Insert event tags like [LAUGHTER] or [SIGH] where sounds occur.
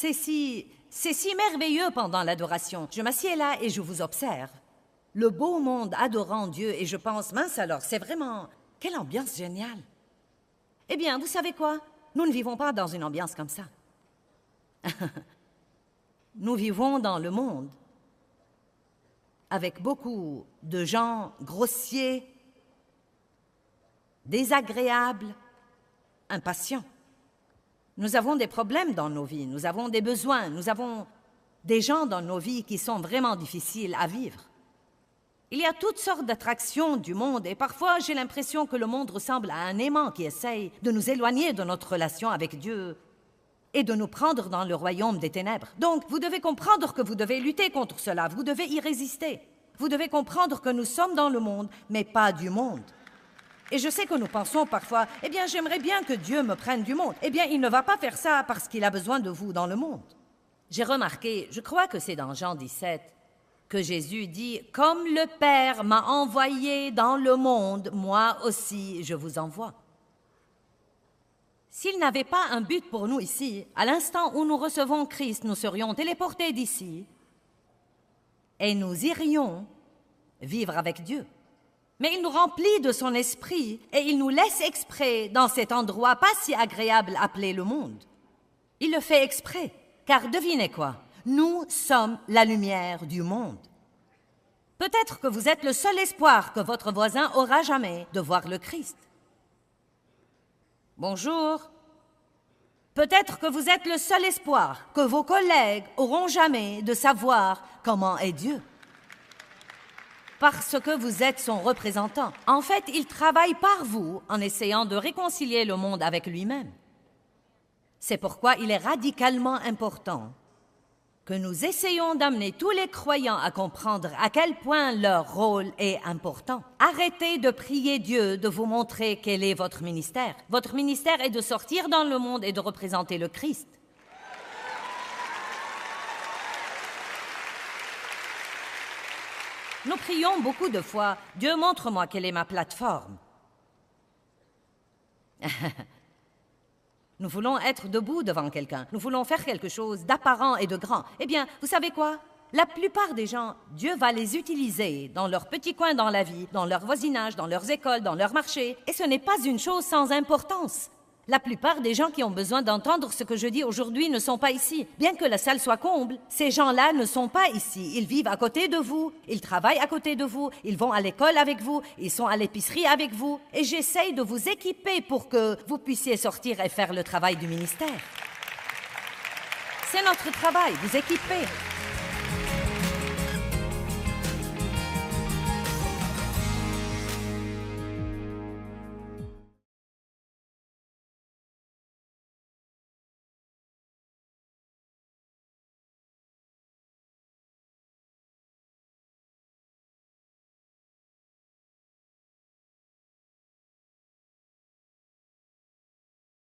C'est si... Merveilleux pendant l'adoration. Je m'assieds là et je vous observe. Le beau monde adorant Dieu et je pense, mince alors, c'est vraiment... Quelle ambiance géniale. Eh bien, vous savez quoi? Nous ne vivons pas dans une ambiance comme ça. [LAUGHS] Nous vivons dans le monde avec beaucoup de gens grossiers, désagréables, impatients. Nous avons des problèmes dans nos vies, nous avons des besoins, nous avons des gens dans nos vies qui sont vraiment difficiles à vivre. Il y a toutes sortes d'attractions du monde et parfois j'ai l'impression que le monde ressemble à un aimant qui essaye de nous éloigner de notre relation avec Dieu et de nous prendre dans le royaume des ténèbres. Donc, vous devez comprendre que vous devez lutter contre cela, vous devez y résister. Vous devez comprendre que nous sommes dans le monde, mais pas du monde. Et je sais que nous pensons parfois, eh bien, j'aimerais bien que Dieu me prenne du monde. Eh bien, il ne va pas faire ça parce qu'il a besoin de vous dans le monde. J'ai remarqué, je crois que c'est dans Jean 17, que Jésus dit, Comme le Père m'a envoyé dans le monde, moi aussi je vous envoie. S'il n'avait pas un but pour nous ici, à l'instant où nous recevons Christ, nous serions téléportés d'ici et nous irions vivre avec Dieu. Mais il nous remplit de son esprit et il nous laisse exprès dans cet endroit pas si agréable appelé le monde. Il le fait exprès, car devinez quoi, nous sommes la lumière du monde. Peut-être que vous êtes le seul espoir que votre voisin aura jamais de voir le Christ. Bonjour. Peut-être que vous êtes le seul espoir que vos collègues auront jamais de savoir comment est Dieu. Parce que vous êtes son représentant. En fait, il travaille par vous en essayant de réconcilier le monde avec lui-même. C'est pourquoi il est radicalement important que nous essayons d'amener tous les croyants à comprendre à quel point leur rôle est important. Arrêtez de prier Dieu de vous montrer quel est votre ministère. Votre ministère est de sortir dans le monde et de représenter le Christ. Nous prions beaucoup de fois, Dieu montre-moi quelle est ma plateforme. [LAUGHS] Nous voulons être debout devant quelqu'un. Nous voulons faire quelque chose d'apparent et de grand. Eh bien, vous savez quoi? La plupart des gens, Dieu va les utiliser dans leur petit coin dans la vie, dans leur voisinage, dans leurs écoles, dans leur marché. Et ce n'est pas une chose sans importance. La plupart des gens qui ont besoin d'entendre ce que je dis aujourd'hui ne sont pas ici. Bien que la salle soit comble, ces gens-là ne sont pas ici. Ils vivent à côté de vous, ils travaillent à côté de vous, ils vont à l'école avec vous, ils sont à l'épicerie avec vous. Et j'essaye de vous équiper pour que vous puissiez sortir et faire le travail du ministère. C'est notre travail, vous équiper,